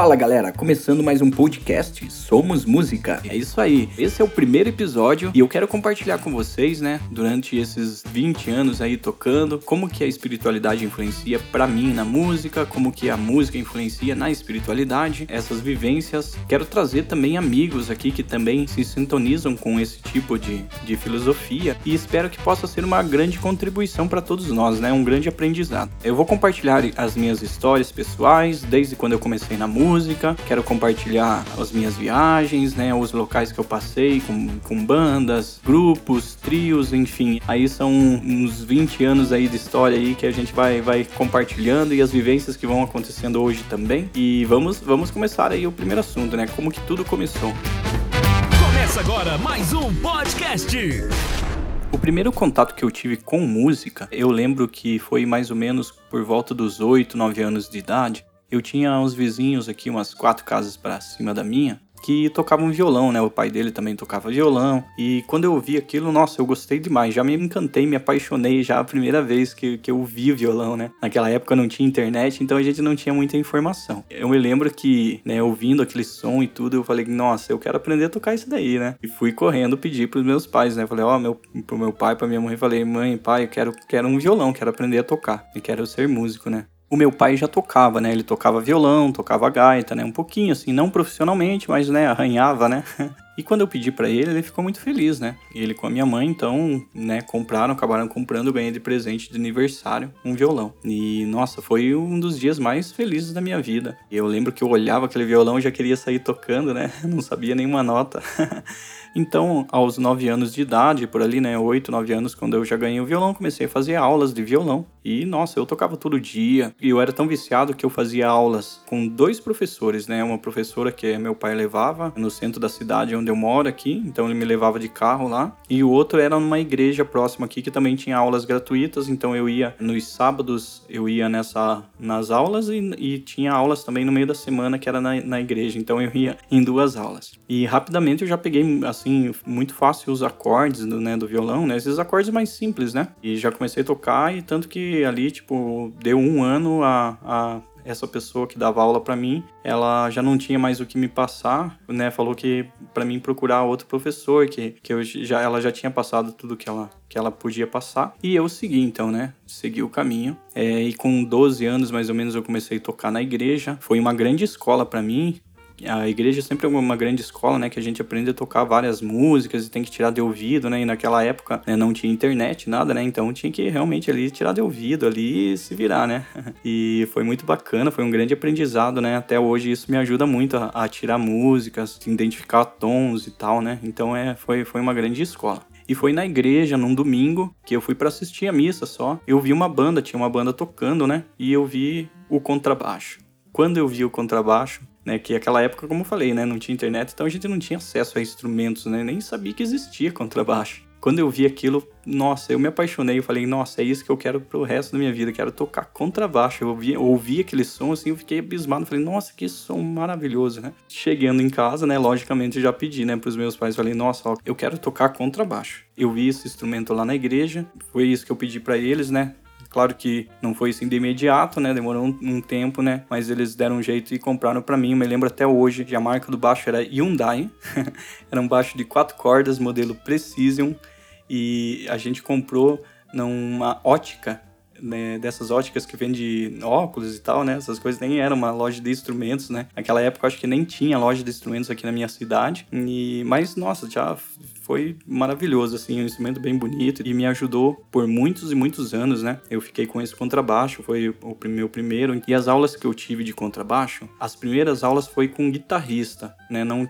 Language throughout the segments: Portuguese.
Fala galera, começando mais um podcast Somos Música. É isso aí, esse é o primeiro episódio e eu quero compartilhar com vocês, né, durante esses 20 anos aí tocando, como que a espiritualidade influencia para mim na música, como que a música influencia na espiritualidade, essas vivências. Quero trazer também amigos aqui que também se sintonizam com esse tipo de, de filosofia e espero que possa ser uma grande contribuição para todos nós, né, um grande aprendizado. Eu vou compartilhar as minhas histórias pessoais desde quando eu comecei na música música, quero compartilhar as minhas viagens, né, os locais que eu passei com, com bandas, grupos, trios, enfim. Aí são uns 20 anos aí de história aí que a gente vai, vai compartilhando e as vivências que vão acontecendo hoje também. E vamos, vamos começar aí o primeiro assunto, né, como que tudo começou. Começa agora mais um podcast. O primeiro contato que eu tive com música, eu lembro que foi mais ou menos por volta dos 8, 9 anos de idade. Eu tinha uns vizinhos aqui, umas quatro casas para cima da minha, que tocavam violão, né? O pai dele também tocava violão. E quando eu ouvi aquilo, nossa, eu gostei demais. Já me encantei, me apaixonei já a primeira vez que, que eu vi violão, né? Naquela época não tinha internet, então a gente não tinha muita informação. Eu me lembro que, né, ouvindo aquele som e tudo, eu falei, nossa, eu quero aprender a tocar isso daí, né? E fui correndo pedir pros meus pais, né? Falei, ó, oh, meu, pro meu pai, pra minha mãe, falei, mãe, pai, eu quero, quero um violão, quero aprender a tocar. E quero ser músico, né? O meu pai já tocava, né? Ele tocava violão, tocava gaita, né? Um pouquinho assim, não profissionalmente, mas né, arranhava, né? E quando eu pedi para ele, ele ficou muito feliz, né? Ele com a minha mãe, então, né, compraram, acabaram comprando, ganhei de presente de aniversário um violão. E nossa, foi um dos dias mais felizes da minha vida. Eu lembro que eu olhava aquele violão e já queria sair tocando, né? Não sabia nenhuma nota. Então, aos 9 anos de idade, por ali, né, 8, 9 anos, quando eu já ganhei o violão, comecei a fazer aulas de violão. E, nossa, eu tocava todo dia. E eu era tão viciado que eu fazia aulas com dois professores, né? Uma professora que meu pai levava no centro da cidade onde eu moro aqui, então ele me levava de carro lá. E o outro era numa igreja próxima aqui que também tinha aulas gratuitas, então eu ia nos sábados, eu ia nessa nas aulas e, e tinha aulas também no meio da semana que era na, na igreja, então eu ia em duas aulas. E rapidamente eu já peguei assim, muito fácil os acordes do, né, do violão, né? Esses acordes mais simples, né? E já comecei a tocar e tanto que ali, tipo, deu um ano a, a essa pessoa que dava aula para mim, ela já não tinha mais o que me passar, né? Falou que para mim procurar outro professor, que, que eu já, ela já tinha passado tudo que ela, que ela podia passar. E eu segui então, né? Segui o caminho. É, e com 12 anos mais ou menos eu comecei a tocar na igreja. Foi uma grande escola para mim a igreja sempre é uma grande escola, né? Que a gente aprende a tocar várias músicas e tem que tirar de ouvido, né? E naquela época né, não tinha internet, nada, né? Então tinha que realmente ali tirar de ouvido ali e se virar, né? E foi muito bacana, foi um grande aprendizado, né? Até hoje isso me ajuda muito a, a tirar músicas, identificar tons e tal, né? Então é, foi, foi uma grande escola. E foi na igreja, num domingo, que eu fui para assistir a missa só. Eu vi uma banda, tinha uma banda tocando, né? E eu vi o contrabaixo. Quando eu vi o contrabaixo, né? Que aquela época, como eu falei, né? Não tinha internet, então a gente não tinha acesso a instrumentos, né? Nem sabia que existia contrabaixo. Quando eu vi aquilo, nossa, eu me apaixonei. Eu falei, nossa, é isso que eu quero pro resto da minha vida. Quero tocar contrabaixo. Eu ouvi, ouvi aquele som assim, eu fiquei abismado. Falei, nossa, que som maravilhoso, né? Chegando em casa, né? Logicamente, já pedi, né, pros meus pais. Falei, nossa, ó, eu quero tocar contrabaixo. Eu vi esse instrumento lá na igreja. Foi isso que eu pedi para eles, né? Claro que não foi assim de imediato, né? Demorou um, um tempo, né? Mas eles deram um jeito e compraram para mim. Eu me lembro até hoje que a marca do baixo era Hyundai. era um baixo de quatro cordas, modelo Precision. E a gente comprou numa ótica né, dessas óticas que vende óculos e tal, né? Essas coisas nem era uma loja de instrumentos, né? Naquela época acho que nem tinha loja de instrumentos aqui na minha cidade. E mas nossa, já foi maravilhoso, assim, um instrumento bem bonito e me ajudou por muitos e muitos anos, né? Eu fiquei com esse contrabaixo, foi o meu primeiro. E as aulas que eu tive de contrabaixo, as primeiras aulas foi com guitarrista, né? Não,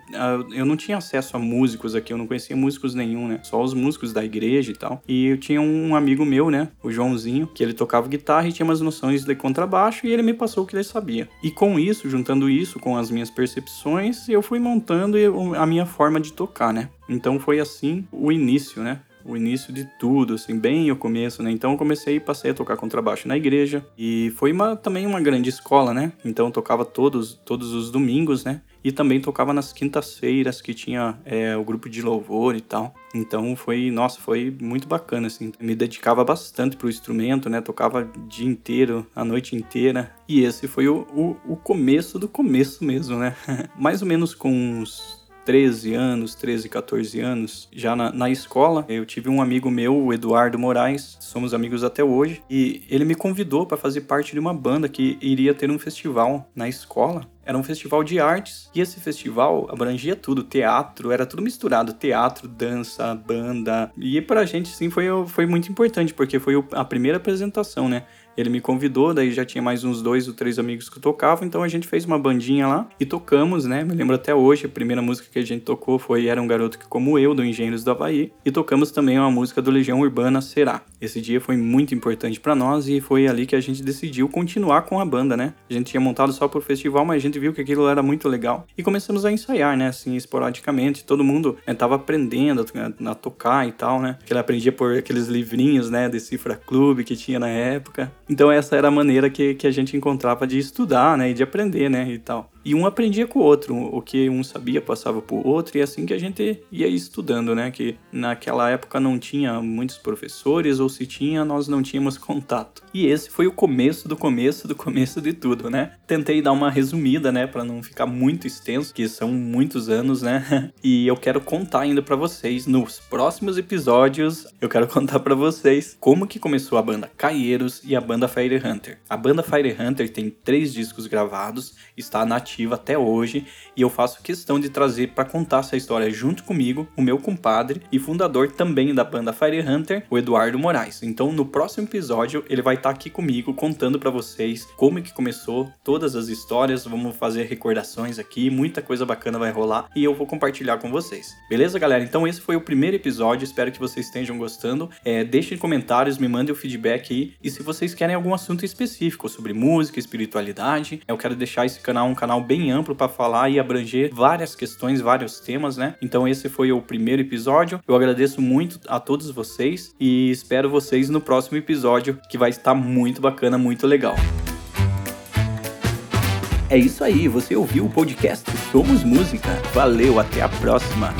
eu não tinha acesso a músicos aqui, eu não conhecia músicos nenhum, né? Só os músicos da igreja e tal. E eu tinha um amigo meu, né? O Joãozinho, que ele tocava guitarra e tinha umas noções de contrabaixo e ele me passou o que ele sabia. E com isso, juntando isso com as minhas percepções, eu fui montando a minha forma de tocar, né? Então foi assim o início, né? o início de tudo, assim, bem o começo, né? Então eu comecei e passei a tocar contrabaixo na igreja e foi uma, também uma grande escola, né? Então eu tocava todos, todos os domingos, né? E também tocava nas quintas-feiras que tinha é, o grupo de louvor e tal. Então foi, nossa, foi muito bacana, assim. Me dedicava bastante pro instrumento, né? Tocava o dia inteiro, a noite inteira. E esse foi o, o, o começo do começo mesmo, né? Mais ou menos com uns 13 anos, 13, 14 anos, já na, na, escola, eu tive um amigo meu, o Eduardo Moraes, somos amigos até hoje, e ele me convidou para fazer parte de uma banda que iria ter um festival na escola. Era um festival de artes e esse festival abrangia tudo, teatro, era tudo misturado, teatro, dança, banda. E pra gente sim foi, foi muito importante, porque foi a primeira apresentação, né? Ele me convidou, daí já tinha mais uns dois ou três amigos que tocavam, então a gente fez uma bandinha lá e tocamos, né? Me lembro até hoje, a primeira música que a gente tocou foi Era um Garoto que Como Eu, do Engenheiros do Havaí, e tocamos também uma música do Legião Urbana, Será. Esse dia foi muito importante para nós e foi ali que a gente decidiu continuar com a banda, né? A gente tinha montado só pro festival, mas a gente viu que aquilo era muito legal e começamos a ensaiar, né? Assim, esporadicamente, todo mundo né, tava aprendendo a, tocar e tal, né? Que ele aprendia por aqueles livrinhos, né? De Cifra Clube que tinha na época. Então essa era a maneira que, que a gente encontrava de estudar, né, e de aprender, né, e tal. E um aprendia com o outro, o que um sabia passava para o outro, e assim que a gente ia estudando, né? Que naquela época não tinha muitos professores, ou se tinha, nós não tínhamos contato. E esse foi o começo do começo do começo de tudo, né? Tentei dar uma resumida, né, para não ficar muito extenso, que são muitos anos, né? E eu quero contar ainda para vocês nos próximos episódios, eu quero contar para vocês como que começou a banda Caieiros e a banda Fire Hunter. A banda Fire Hunter tem três discos gravados, está na ativa até hoje e eu faço questão de trazer para contar essa história junto comigo o meu compadre e fundador também da banda Fire Hunter, o Eduardo Moraes. Então no próximo episódio ele vai estar tá aqui comigo contando para vocês como é que começou todas as histórias, vamos fazer recordações aqui, muita coisa bacana vai rolar e eu vou compartilhar com vocês. Beleza, galera? Então esse foi o primeiro episódio, espero que vocês estejam gostando. É, deixem comentários, me mandem o feedback aí e se vocês querem algum assunto específico sobre música, espiritualidade, eu quero deixar esse canal um canal bem amplo para falar e abranger várias questões, vários temas, né? Então esse foi o primeiro episódio. Eu agradeço muito a todos vocês e espero vocês no próximo episódio, que vai estar muito bacana, muito legal. É isso aí, você ouviu o podcast Somos Música. Valeu, até a próxima.